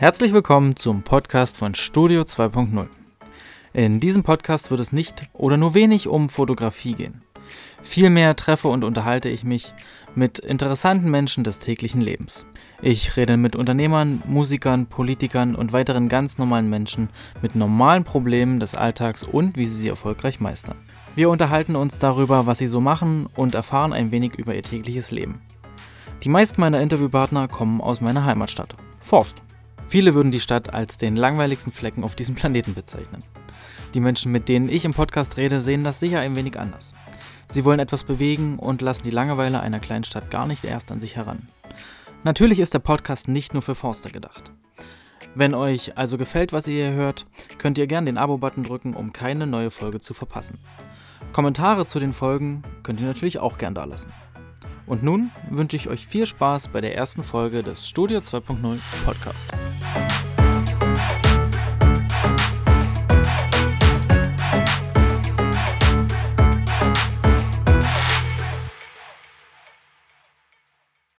Herzlich willkommen zum Podcast von Studio 2.0. In diesem Podcast wird es nicht oder nur wenig um Fotografie gehen. Vielmehr treffe und unterhalte ich mich mit interessanten Menschen des täglichen Lebens. Ich rede mit Unternehmern, Musikern, Politikern und weiteren ganz normalen Menschen mit normalen Problemen des Alltags und wie sie sie erfolgreich meistern. Wir unterhalten uns darüber, was sie so machen und erfahren ein wenig über ihr tägliches Leben. Die meisten meiner Interviewpartner kommen aus meiner Heimatstadt, Forst. Viele würden die Stadt als den langweiligsten Flecken auf diesem Planeten bezeichnen. Die Menschen, mit denen ich im Podcast rede, sehen das sicher ein wenig anders. Sie wollen etwas bewegen und lassen die Langeweile einer kleinen Stadt gar nicht erst an sich heran. Natürlich ist der Podcast nicht nur für Forster gedacht. Wenn euch also gefällt, was ihr hier hört, könnt ihr gerne den Abo-Button drücken, um keine neue Folge zu verpassen. Kommentare zu den Folgen könnt ihr natürlich auch gern dalassen. Und nun wünsche ich euch viel Spaß bei der ersten Folge des Studio 2.0 Podcast.